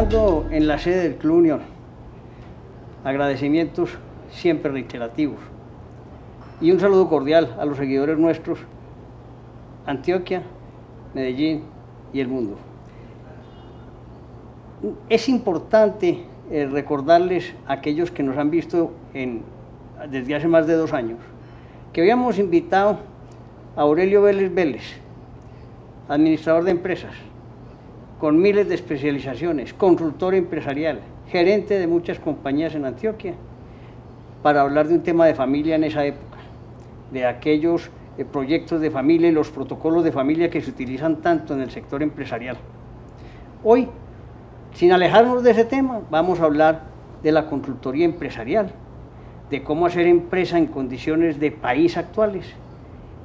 en la sede del Club Unión. Agradecimientos siempre reiterativos. Y un saludo cordial a los seguidores nuestros, Antioquia, Medellín y el mundo. Es importante eh, recordarles a aquellos que nos han visto desde hace más de dos años, que habíamos invitado a Aurelio Vélez Vélez, administrador de empresas, con miles de especializaciones, consultor empresarial, gerente de muchas compañías en Antioquia, para hablar de un tema de familia en esa época, de aquellos eh, proyectos de familia y los protocolos de familia que se utilizan tanto en el sector empresarial. Hoy, sin alejarnos de ese tema, vamos a hablar de la consultoría empresarial, de cómo hacer empresa en condiciones de país actuales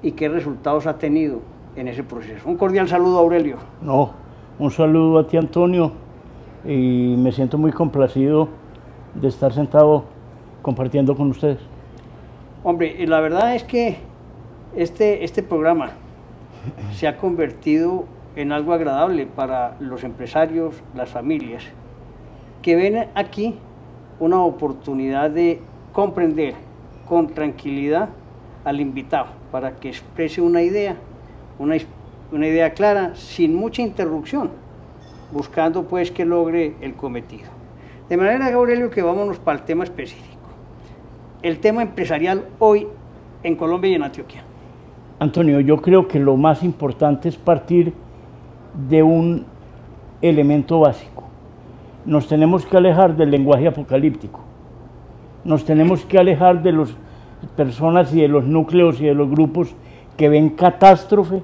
y qué resultados ha tenido en ese proceso. Un cordial saludo, Aurelio. No, un saludo a ti, Antonio, y me siento muy complacido de estar sentado compartiendo con ustedes. Hombre, la verdad es que este, este programa se ha convertido en algo agradable para los empresarios, las familias, que ven aquí una oportunidad de comprender con tranquilidad al invitado para que exprese una idea, una, una idea clara, sin mucha interrupción, buscando pues que logre el cometido. De manera, Aurelio, que vámonos para el tema específico. El tema empresarial hoy en Colombia y en Antioquia. Antonio, yo creo que lo más importante es partir de un elemento básico. Nos tenemos que alejar del lenguaje apocalíptico. Nos tenemos que alejar de las personas y de los núcleos y de los grupos que ven catástrofe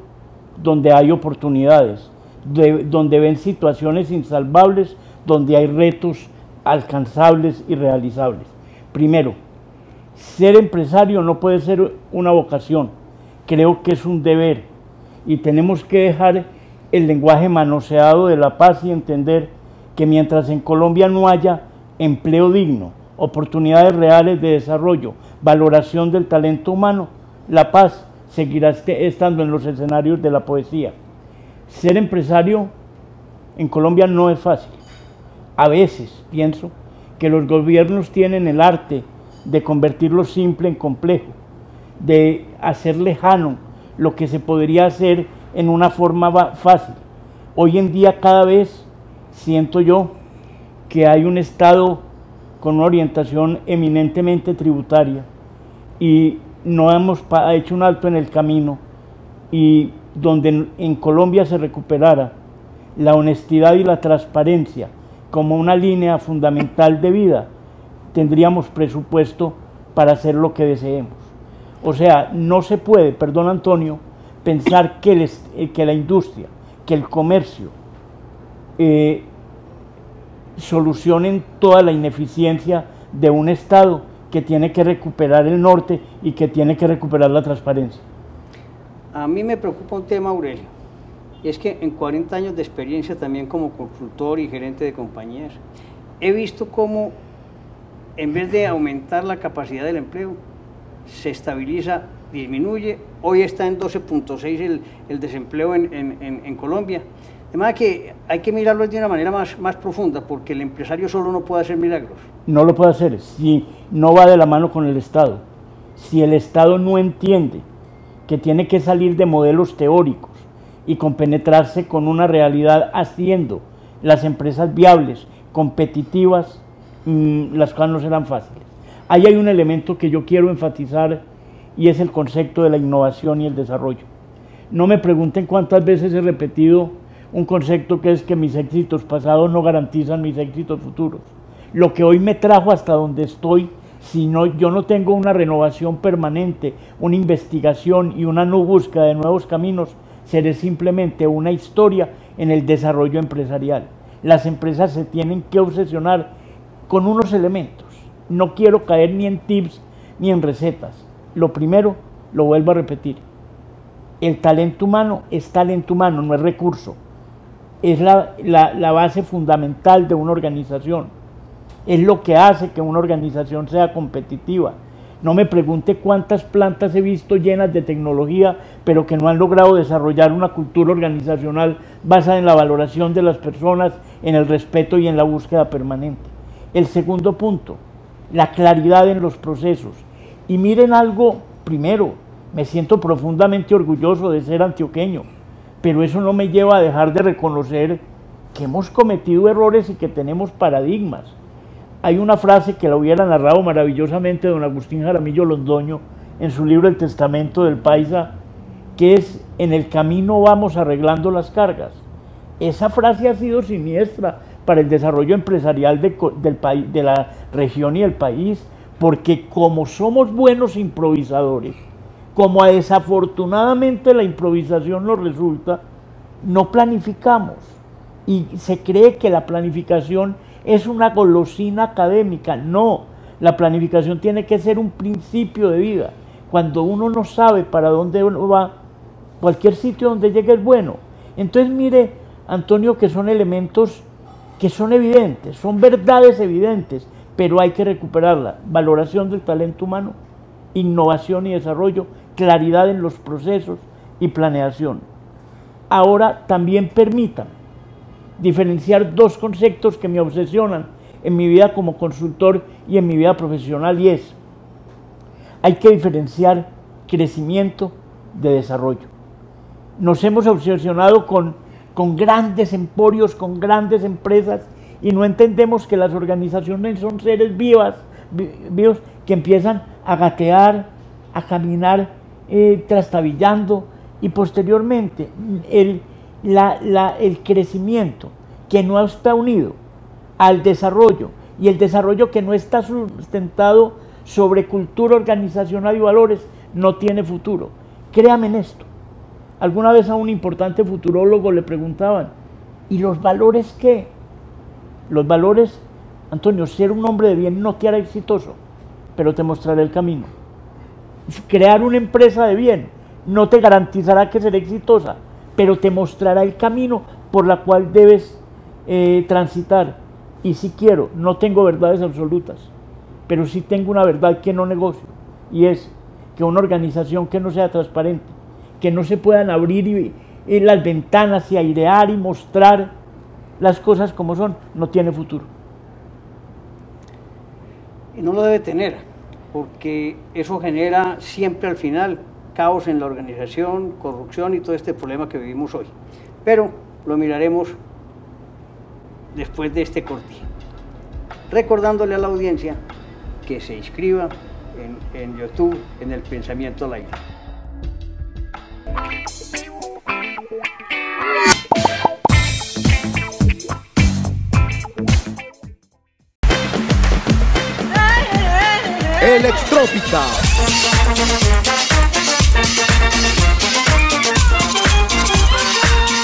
donde hay oportunidades, donde ven situaciones insalvables, donde hay retos alcanzables y realizables. Primero, ser empresario no puede ser una vocación, creo que es un deber y tenemos que dejar el lenguaje manoseado de la paz y entender que mientras en Colombia no haya empleo digno, oportunidades reales de desarrollo, valoración del talento humano, la paz seguirá este, estando en los escenarios de la poesía. Ser empresario en Colombia no es fácil. A veces pienso que los gobiernos tienen el arte de convertir lo simple en complejo, de hacer lejano lo que se podría hacer en una forma fácil. Hoy en día cada vez siento yo que hay un Estado con una orientación eminentemente tributaria y no hemos hecho un alto en el camino y donde en Colombia se recuperara la honestidad y la transparencia como una línea fundamental de vida, tendríamos presupuesto para hacer lo que deseemos. O sea, no se puede, perdón Antonio, pensar que, eh, que la industria, que el comercio eh, solucionen toda la ineficiencia de un Estado que tiene que recuperar el norte y que tiene que recuperar la transparencia. A mí me preocupa un tema, Aurelio, y es que en 40 años de experiencia también como consultor y gerente de compañías, he visto cómo en vez de aumentar la capacidad del empleo, se estabiliza, disminuye. Hoy está en 12.6 el, desempleo en, Colombia. De manera que hay que mirarlo de una manera más, más profunda, porque el empresario solo no puede hacer milagros. No lo puede hacer si no va de la mano con el Estado. Si el Estado no entiende que tiene que salir de modelos teóricos y compenetrarse con una realidad haciendo las empresas viables, competitivas, mm, las cuales no serán fáciles. Ahí hay un elemento que yo quiero enfatizar y es el concepto de la innovación y el desarrollo. No me pregunten cuántas veces he repetido un concepto que es que mis éxitos pasados no garantizan mis éxitos futuros. Lo que hoy me trajo hasta donde estoy, si no, yo no tengo una renovación permanente, una investigación y una no búsqueda de nuevos caminos, seré simplemente una historia en el desarrollo empresarial. Las empresas se tienen que obsesionar con unos elementos no quiero caer ni en tips ni en recetas. Lo primero, lo vuelvo a repetir, el talento humano es talento humano, no es recurso. Es la, la, base fundamental de una organización. Es lo que hace que una organización sea competitiva. No me pregunte cuántas plantas he visto llenas de tecnología, pero que no han logrado desarrollar una cultura organizacional basada en la valoración de las personas, en el respeto y en la búsqueda permanente. El segundo punto, la claridad en los procesos. Y miren algo, primero, me siento profundamente orgulloso de ser antioqueño, pero eso no me lleva a dejar de reconocer que hemos cometido errores y que tenemos paradigmas hay una frase que la hubiera narrado maravillosamente don Agustín Jaramillo Londoño en su libro El Testamento del Paisa, que es en el camino vamos arreglando las cargas. Esa frase ha sido siniestra para el desarrollo empresarial de, de la región y el país, porque como somos buenos improvisadores, como desafortunadamente la improvisación nos resulta, no planificamos y se cree que la planificación es una golosina académica. No, la planificación tiene que ser un principio de vida. Cuando uno no sabe para dónde uno va, cualquier sitio donde llegue es bueno. Entonces mire, Antonio, que son elementos que son evidentes, son verdades evidentes, pero hay que recuperarla. Valoración del talento humano, innovación y desarrollo, claridad en los procesos y planeación. Ahora también permitan diferenciar dos conceptos que me obsesionan en mi vida como consultor y en mi vida profesional y es, hay que diferenciar crecimiento de desarrollo. Nos hemos obsesionado con, con grandes emporios, con grandes empresas y no entendemos que las organizaciones son seres vivas, vivos que empiezan a gatear, a caminar eh, trastabillando y posteriormente el el crecimiento que no está unido al desarrollo y el desarrollo que no está sustentado sobre cultura organizacional y valores no tiene futuro. Créame en esto. Alguna vez a un importante futurólogo le preguntaban, ¿y los valores qué? Los valores, Antonio, ser un hombre de bien no te hará exitoso, pero te mostrará el camino. Crear una empresa de bien no te garantizará que será exitosa, pero te mostrará el camino por la cual debes eh, transitar. Y si quiero, no tengo verdades absolutas, pero sí tengo una verdad que no negocio, y es que una organización que no sea transparente, que no se puedan abrir las ventanas y airear y mostrar las cosas como son, no tiene futuro. Y no lo debe tener, porque eso genera siempre al final caos en la organización, corrupción y todo este problema que vivimos hoy. Pero lo miraremos después de este corte. Recordándole a la audiencia que se inscriba en, en YouTube en el Pensamiento Live. Electrópica.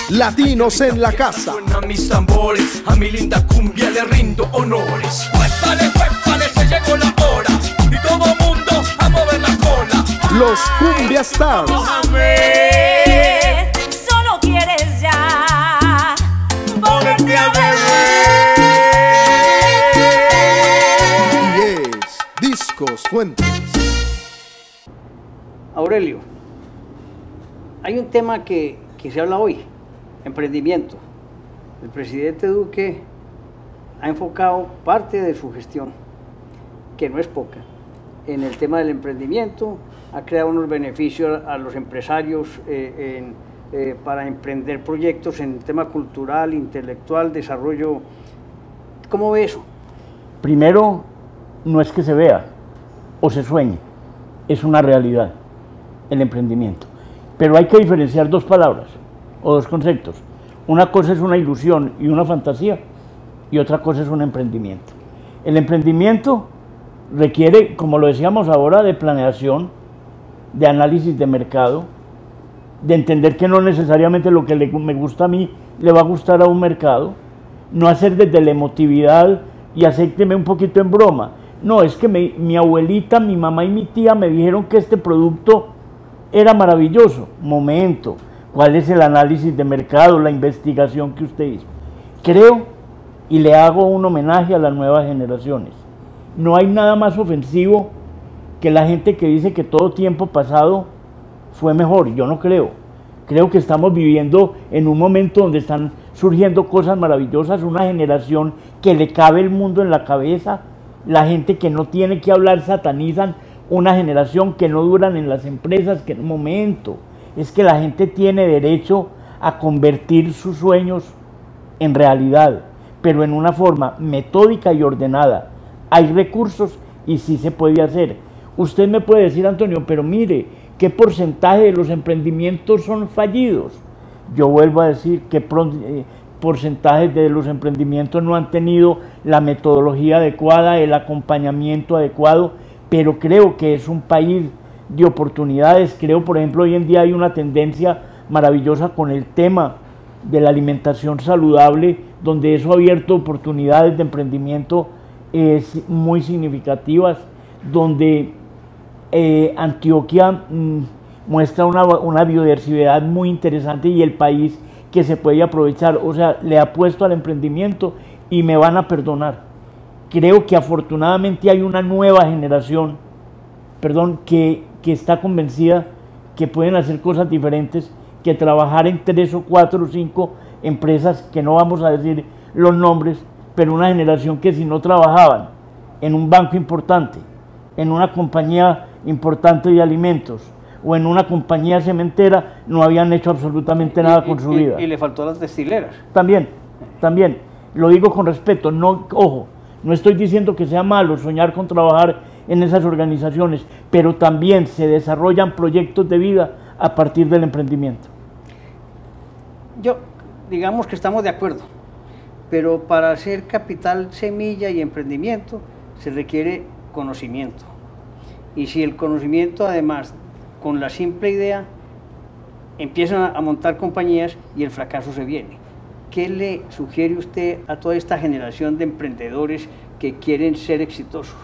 Latinos en la casa. Suenan mis tambores, a mi linda cumbia le rindo honores. Cuéntale, cuéntale, se llegó la hora. Y todo mundo a mover la cola. Los Cumbia Stars. Mohamed, solo quieres ya volverte a ver. Discos Fuentes. Aurelio, hay un tema que, que se habla hoy, emprendimiento. El presidente Duque ha enfocado parte de su gestión, que no es poca, en el tema del emprendimiento, ha creado unos beneficios a los empresarios eh, en, eh, para emprender proyectos en el tema cultural, intelectual, desarrollo. ¿Cómo ve eso? Primero, no es que se vea o se sueñe, es una realidad el emprendimiento. Pero hay que diferenciar dos palabras o dos conceptos. Una cosa es una ilusión y una fantasía y otra cosa es un emprendimiento. El emprendimiento requiere, como lo decíamos ahora, de planeación, de análisis de mercado, de entender que no necesariamente lo que me gusta a mí le va a gustar a un mercado, no hacer desde la emotividad y acépteme un poquito en broma. No, es que mi, abuelita, mi mamá y mi tía me dijeron que este producto era maravilloso. Momento, ¿cuál es el análisis de mercado, la investigación que usted hizo? Creo y le hago un homenaje a las nuevas generaciones. No hay nada más ofensivo que la gente que dice que todo tiempo pasado fue mejor. Yo no creo. Creo que estamos viviendo en un momento donde están surgiendo cosas maravillosas, una generación que le cabe el mundo en la cabeza, la gente que no tiene que hablar satanizan, una generación que no duran en las empresas, que en un momento es que la gente tiene derecho a convertir sus sueños en realidad, pero en una forma metódica y ordenada. Hay recursos y sí se puede hacer. Usted me puede decir, Antonio, pero mire, ¿qué porcentaje de los emprendimientos son fallidos? Yo vuelvo a decir que eh, porcentajes de los emprendimientos no han tenido la metodología adecuada, el acompañamiento adecuado, pero creo que es un país de oportunidades. Creo, por ejemplo, hoy en día hay una tendencia maravillosa con el tema de la alimentación saludable, donde eso ha abierto oportunidades de emprendimiento muy significativas, donde eh, Antioquia mm, muestra una, biodiversidad muy interesante y el país que se puede aprovechar. O sea, le ha puesto al emprendimiento y me van a perdonar. Creo que afortunadamente hay una nueva generación, perdón, que, que está convencida que pueden hacer cosas diferentes que trabajar en tres o cuatro o cinco empresas que no vamos a decir los nombres, pero una generación que si no trabajaban en un banco importante, en una compañía importante de alimentos o en una compañía cementera, no habían hecho absolutamente nada con su vida. Y, le faltó las destileras. También, también, lo digo con respeto, no, ojo, no estoy diciendo que sea malo soñar con trabajar en esas organizaciones, pero también se desarrollan proyectos de vida a partir del emprendimiento. Yo, digamos que estamos de acuerdo, pero para hacer capital semilla y emprendimiento se requiere conocimiento. Y si el conocimiento además, con la simple idea, empiezan a montar compañías y el fracaso se viene. ¿Qué le sugiere usted a toda esta generación de emprendedores que quieren ser exitosos?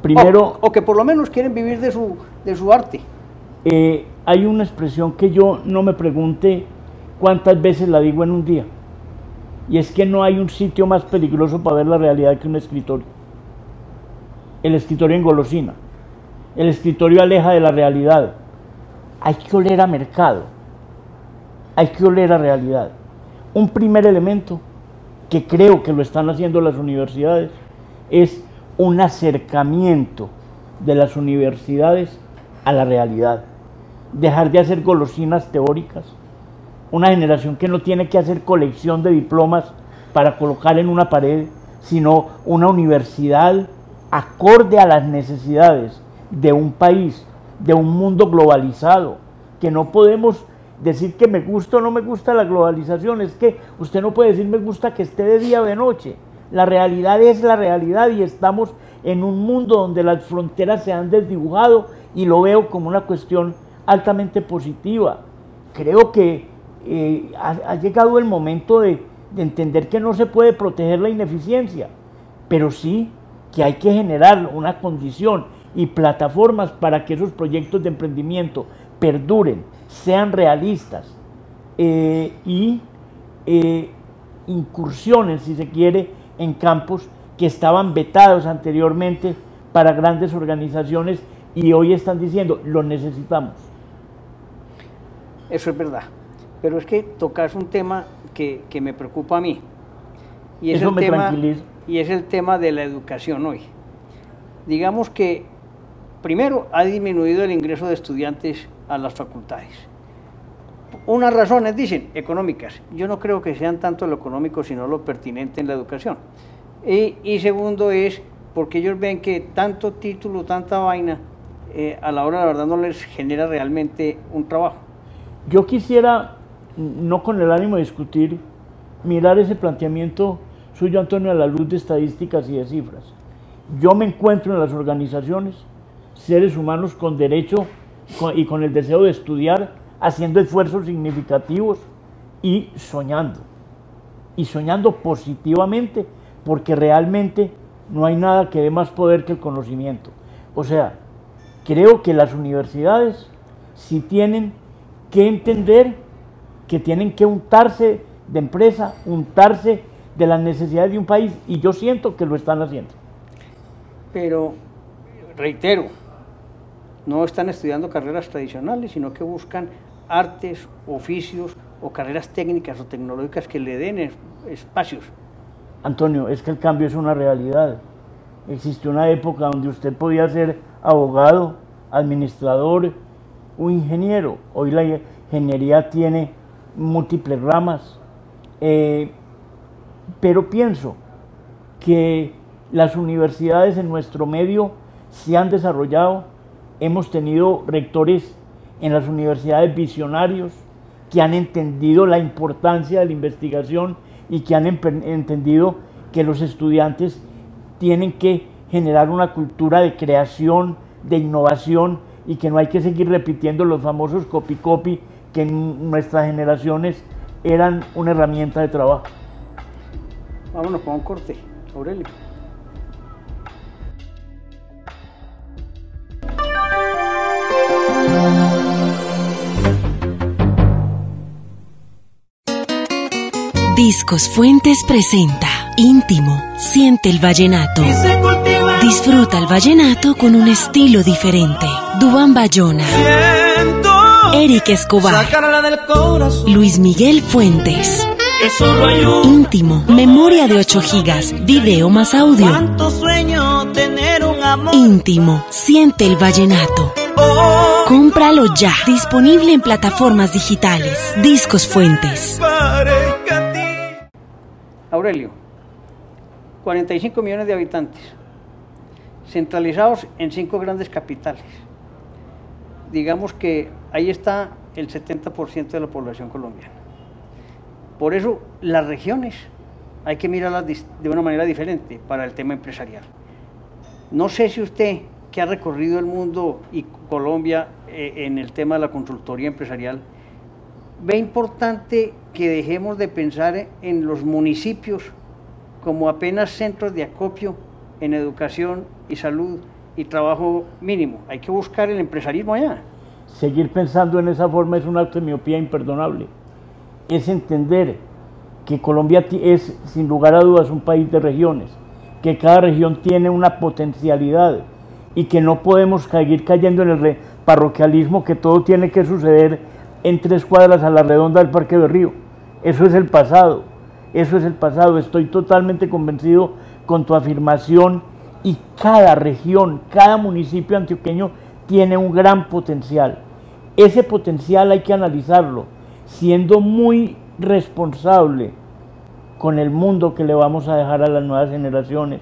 Primero, o, que por lo menos quieren vivir de su, de su arte. Eh, hay una expresión que yo no me pregunte cuántas veces la digo en un día. Y es que no hay un sitio más peligroso para ver la realidad que un escritorio. El escritorio engolosina. El escritorio aleja de la realidad. Hay que oler a mercado. Hay que oler a realidad. Un primer elemento que creo que lo están haciendo las universidades es un acercamiento de las universidades a la realidad. Dejar de hacer golosinas teóricas. Una generación que no tiene que hacer colección de diplomas para colocar en una pared, sino una universidad acorde a las necesidades de un país, de un mundo globalizado, que no podemos decir que me gusta o no me gusta la globalización, es que usted no puede decir me gusta que esté de día o de noche. La realidad es la realidad y estamos en un mundo donde las fronteras se han desdibujado y lo veo como una cuestión altamente positiva. Creo que eh, ha, llegado el momento de, de entender que no se puede proteger la ineficiencia, pero sí que hay que generar una condición y plataformas para que esos proyectos de emprendimiento perduren, sean realistas eh, y eh, incursiones, si se quiere, en campos que estaban vetados anteriormente para grandes organizaciones y hoy están diciendo, lo necesitamos. Eso es verdad, pero es que tocas un tema que, que me preocupa a mí. Y es, Eso el me tema, tranquiliza. y es el tema de la educación hoy. Digamos que primero ha disminuido el ingreso de estudiantes a las facultades. Unas razones, dicen, económicas. Yo no creo que sean tanto lo económico, sino lo pertinente en la educación. Y, segundo es porque ellos ven que tanto título, tanta vaina, eh, a la hora de la verdad no les genera realmente un trabajo. Yo quisiera, no con el ánimo de discutir, mirar ese planteamiento suyo, Antonio, a la luz de estadísticas y de cifras. Yo me encuentro en las organizaciones seres humanos con derecho y con el deseo de estudiar, haciendo esfuerzos significativos y soñando. Y soñando positivamente, porque realmente no hay nada que dé más poder que el conocimiento. O sea, creo que las universidades sí tienen que entender que tienen que untarse de empresa, untarse de las necesidades de un país, y yo siento que lo están haciendo. Pero, reitero, no están estudiando carreras tradicionales, sino que buscan artes, oficios o carreras técnicas o tecnológicas que le den es- espacios. Antonio, es que el cambio es una realidad. Existió una época donde usted podía ser abogado, administrador o ingeniero. Hoy la ingeniería tiene múltiples ramas. Eh, pero pienso que las universidades en nuestro medio se han desarrollado. Hemos tenido rectores en las universidades visionarios que han entendido la importancia de la investigación y que han entendido que los estudiantes tienen que generar una cultura de creación, de innovación y que no hay que seguir repitiendo los famosos copy-copy que en nuestras generaciones eran una herramienta de trabajo. Vámonos para un corte, Aurelio. Discos Fuentes presenta Íntimo, siente el vallenato. Disfruta el vallenato con un estilo diferente. Dubán Bayona, Eric Escobar, Sacarla del corazón, Luis Miguel Fuentes. Íntimo, memoria de 8 gigas, video más audio. Cuánto sueño tener un amor. Íntimo, siente el vallenato. Cómpralo ya, disponible en plataformas digitales. Discos Fuentes. Aurelio, 45 millones de habitantes, centralizados en cinco grandes capitales. Digamos que ahí está el 70% de la población colombiana. Por eso las regiones hay que mirarlas de una manera diferente para el tema empresarial. No sé si usted, que ha recorrido el mundo y Colombia eh, en el tema de la consultoría empresarial, ve importante que dejemos de pensar en los municipios como apenas centros de acopio en educación y salud y trabajo mínimo. Hay que buscar el empresarismo allá. Seguir pensando en esa forma es un acto de miopía imperdonable. Es entender que Colombia es, sin lugar a dudas, un país de regiones, que cada región tiene una potencialidad y que no podemos seguir cayendo en el parroquialismo que todo tiene que suceder en tres cuadras a la redonda del Parque de Río. Eso es el pasado, eso es el pasado. Estoy totalmente convencido con tu afirmación y cada región, cada municipio antioqueño tiene un gran potencial. Ese potencial hay que analizarlo, siendo muy responsable con el mundo que le vamos a dejar a las nuevas generaciones.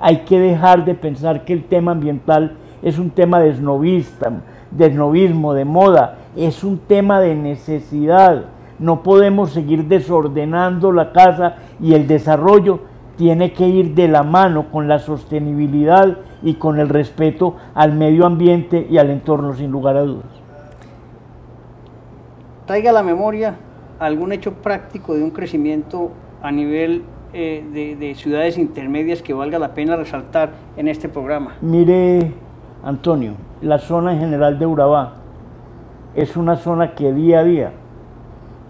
Hay que dejar de pensar que el tema ambiental es un tema de esnovismo, de moda, es un tema de necesidad. No podemos seguir desordenando la casa y el desarrollo tiene que ir de la mano con la sostenibilidad y con el respeto al medio ambiente y al entorno, sin lugar a dudas. Traiga a la memoria algún hecho práctico de un crecimiento a nivel eh, de, de ciudades intermedias que valga la pena resaltar en este programa. Mire, Antonio, la zona en general de Urabá es una zona que día a día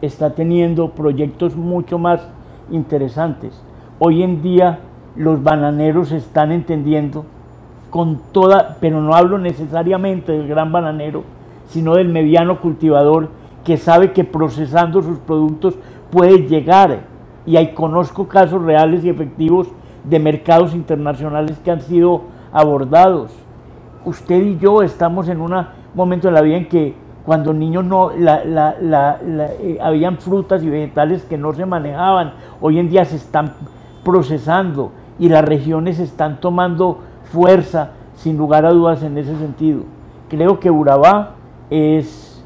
está teniendo proyectos mucho más interesantes. Hoy en día los bananeros están entendiendo con toda, pero no hablo necesariamente del gran bananero, sino del mediano cultivador que sabe que procesando sus productos puede llegar. Y ahí conozco casos reales y efectivos de mercados internacionales que han sido abordados. Usted y yo estamos en un momento de la vida en que cuando niños no, la, la, la, eh, habían frutas y vegetales que no se manejaban, hoy en día se están procesando y las regiones están tomando fuerza, sin lugar a dudas, en ese sentido. Creo que Urabá es,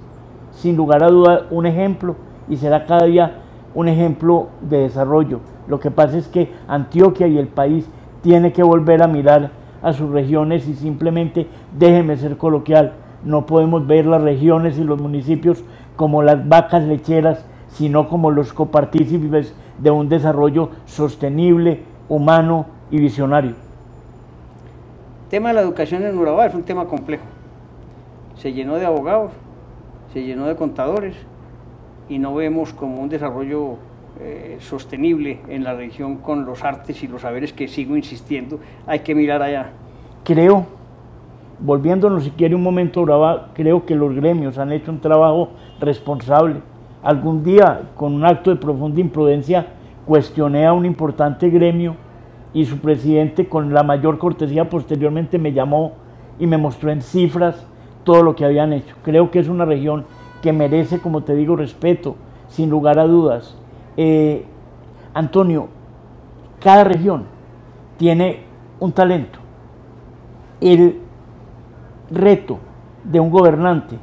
sin lugar a dudas, un ejemplo y será cada día un ejemplo de desarrollo. Lo que pasa es que Antioquia y el país tiene que volver a mirar a sus regiones y simplemente, déjeme ser coloquial, no podemos ver las regiones y los municipios como las vacas lecheras, sino como los copartícipes de un desarrollo sostenible, humano y visionario. El tema de la educación en Urabá es un tema complejo. Se llenó de abogados, se llenó de contadores y no vemos como un desarrollo eh, sostenible en la región con los artes y los saberes que sigo insistiendo, hay que mirar allá. Creo volviéndonos si quiere un momento brava, creo que los gremios han hecho un trabajo responsable. Algún día, con un acto de profunda imprudencia, cuestioné a un importante gremio y su presidente con la mayor cortesía posteriormente me llamó y me mostró en cifras todo lo que habían hecho. Creo que es una región que merece, como te digo, respeto, sin lugar a dudas. Eh, Antonio, cada región tiene un talento. El reto de un gobernante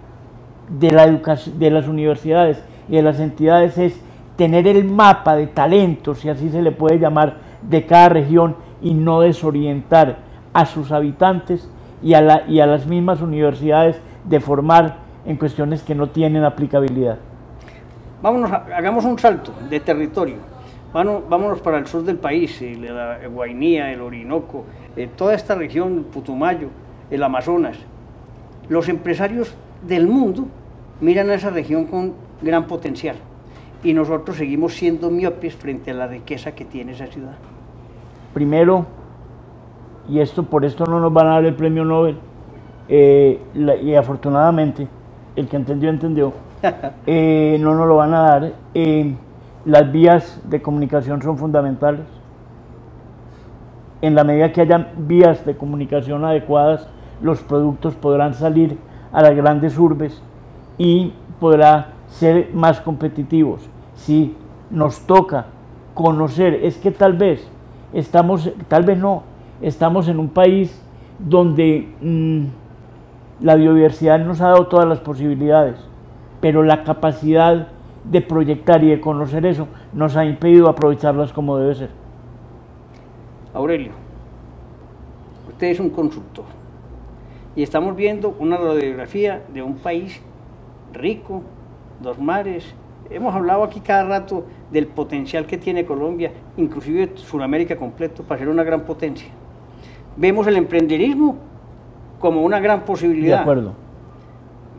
de, la educación, de las universidades y de las entidades es tener el mapa de talentos, si así se le puede llamar, de cada región y no desorientar a sus habitantes y a, la, y a las mismas universidades de formar en cuestiones que no tienen aplicabilidad. Vámonos, hagamos un salto de territorio. Vámonos, para el sur del país, la Guainía, el Orinoco, eh, toda esta región, Putumayo, el Amazonas. Los empresarios del mundo miran a esa región con gran potencial y nosotros seguimos siendo miopes frente a la riqueza que tiene esa ciudad. Primero, y esto por esto no nos van a dar el premio Nobel, eh, y afortunadamente, el que entendió, entendió, eh, no nos lo van a dar. Eh, las vías de comunicación son fundamentales. En la medida que haya vías de comunicación adecuadas, los productos podrán salir a las grandes urbes y podrá ser más competitivos. Si nos toca conocer, es que tal vez estamos, tal vez no, estamos en un país donde mm, la biodiversidad nos ha dado todas las posibilidades, pero la capacidad de proyectar y de conocer eso nos ha impedido aprovecharlas como debe ser. Aurelio, usted es un consultor y estamos viendo una radiografía de un país rico, dos mares. Hemos hablado aquí cada rato del potencial que tiene Colombia, inclusive Sudamérica completo, para ser una gran potencia. Vemos el emprenderismo como una gran posibilidad. De acuerdo.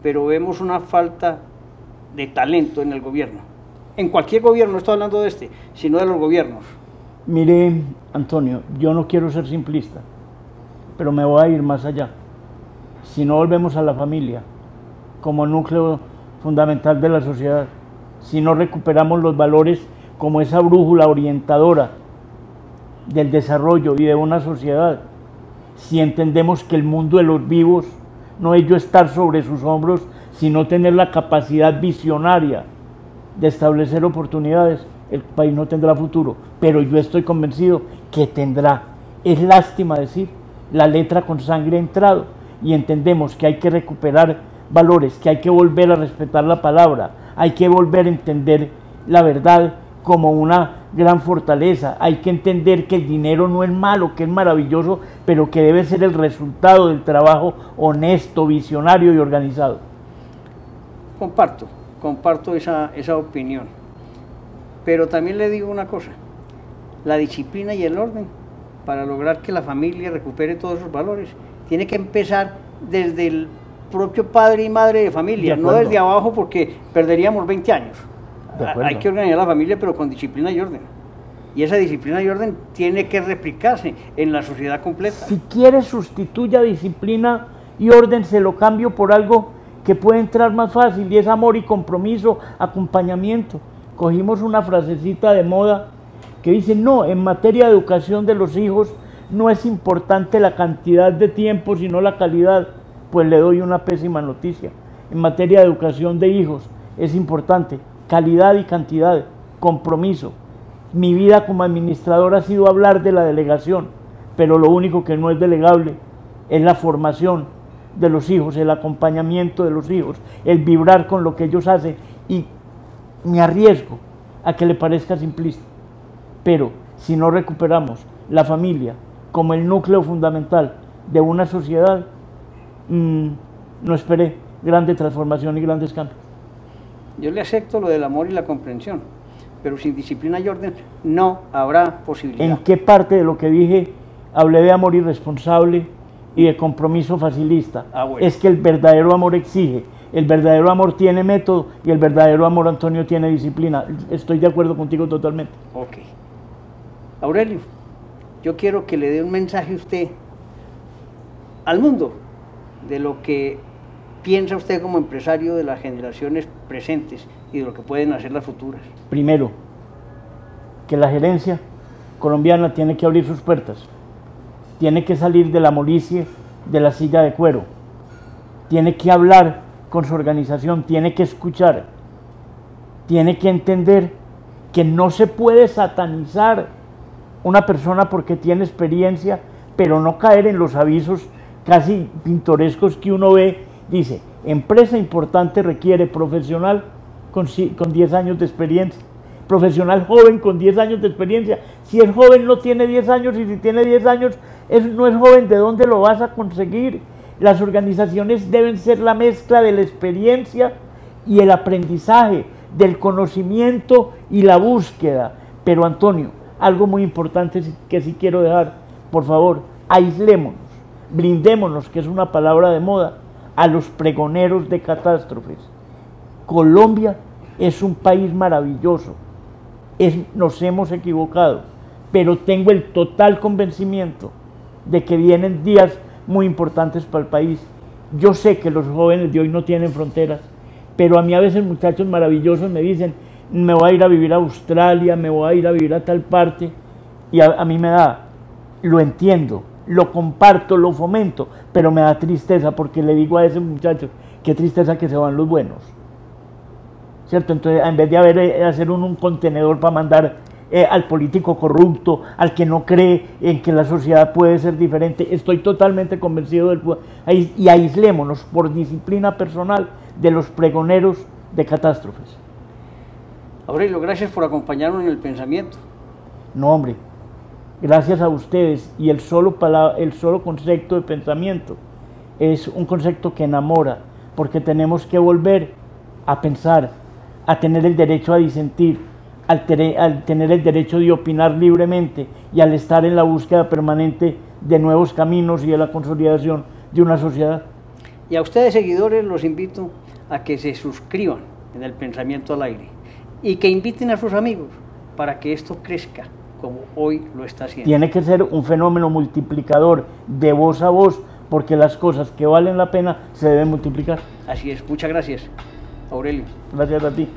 Pero vemos una falta de talento en el gobierno. En cualquier gobierno, no estoy hablando de este, sino de los gobiernos. Mire, Antonio, yo no quiero ser simplista, pero me voy a ir más allá. Si no volvemos a la familia como núcleo fundamental de la sociedad, si no recuperamos los valores como esa brújula orientadora del desarrollo y de una sociedad, si entendemos que el mundo de los vivos no es estar sobre sus hombros, sino tener la capacidad visionaria de establecer oportunidades, el país no tendrá futuro. Pero yo estoy convencido que tendrá. Es lástima decir, la letra con sangre entrado y entendemos que hay que recuperar valores, que hay que volver a respetar la palabra, hay que volver a entender la verdad como una gran fortaleza. Hay que entender que el dinero no es malo, que es maravilloso, pero que debe ser el resultado del trabajo honesto, visionario y organizado. Comparto, comparto esa, esa opinión. Pero también le digo una cosa, la disciplina y el orden para lograr que la familia recupere todos esos valores tiene que empezar desde el propio padre y madre de familia, no desde abajo porque perderíamos 20 años. Hay que organizar la familia, pero con disciplina y orden. Y esa disciplina y orden tiene que replicarse en la sociedad completa. Si quiere sustituya disciplina y orden, se lo cambio por algo que puede entrar más fácil y es amor y compromiso, acompañamiento. Cogimos una frasecita de moda que dice, no, en materia de educación de los hijos no es importante la cantidad de tiempo, sino la calidad. Pues le doy una pésima noticia. En materia de educación de hijos es importante calidad y cantidad, compromiso. Mi vida como administrador ha sido hablar de la delegación, pero lo único que no es delegable es la formación de los hijos, el acompañamiento de los hijos, el vibrar con lo que ellos hacen y me arriesgo a que le parezca simplista. Pero si no recuperamos la familia como el núcleo fundamental de una sociedad, mm, no esperé grande transformación y grandes cambios. Yo le acepto lo del amor y la comprensión, pero sin disciplina y orden no habrá posibilidad. ¿En qué parte de lo que dije hablé de amor irresponsable y de compromiso facilista? Ah, bueno. Es que el verdadero amor exige, el verdadero amor tiene método y el verdadero amor, Antonio, tiene disciplina. Estoy de acuerdo contigo totalmente. Ok. Aurelio, yo quiero que le dé un mensaje a usted al mundo de lo que piensa usted como empresario de las generaciones presentes y de lo que pueden hacer las futuras. Primero, que la gerencia colombiana tiene que abrir sus puertas, tiene que salir de la molicie de la silla de cuero, tiene que hablar con su organización, tiene que escuchar, tiene que entender que no se puede satanizar una persona porque tiene experiencia, pero no caer en los avisos casi pintorescos que uno ve. Dice, empresa importante requiere profesional con, con 10 años de experiencia, profesional joven con 10 años de experiencia. Si es joven no tiene 10 años y si tiene 10 años es, no es joven, ¿de dónde lo vas a conseguir? Las organizaciones deben ser la mezcla de la experiencia y el aprendizaje, del conocimiento y la búsqueda. Pero Antonio, algo muy importante que sí quiero dejar, por favor, aislémonos, blindémonos, que es una palabra de moda, a los pregoneros de catástrofes. Colombia es un país maravilloso, nos hemos equivocado, pero tengo el total convencimiento de que vienen días muy importantes para el país. Yo sé que los jóvenes de hoy no tienen fronteras, pero a mí a veces muchachos maravillosos me dicen, me voy a ir a vivir a Australia, me voy a ir a vivir a tal parte, y a, mí me da, lo entiendo, lo comparto, lo fomento, pero me da tristeza porque le digo a ese muchacho, qué tristeza que se van los buenos. ¿cierto? Entonces, en vez de haber, eh, hacer un, contenedor para mandar eh, al político corrupto, al que no cree en que la sociedad puede ser diferente, estoy totalmente convencido del y aislémonos por disciplina personal de los pregoneros de catástrofes. Aurelio, gracias por acompañarnos en el pensamiento. No, hombre, gracias a ustedes y el solo, pala- el solo concepto de pensamiento es un concepto que enamora, porque tenemos que volver a pensar, a tener el derecho a disentir, al, al tener el derecho de opinar libremente y al estar en la búsqueda permanente de nuevos caminos y de la consolidación de una sociedad. Y a ustedes, seguidores, los invito a que se suscriban en el pensamiento al aire y que inviten a sus amigos para que esto crezca como hoy lo está haciendo. Tiene que ser un fenómeno multiplicador de voz a voz, porque las cosas que valen la pena se deben multiplicar. Así es, muchas gracias, Aurelio. Gracias a ti.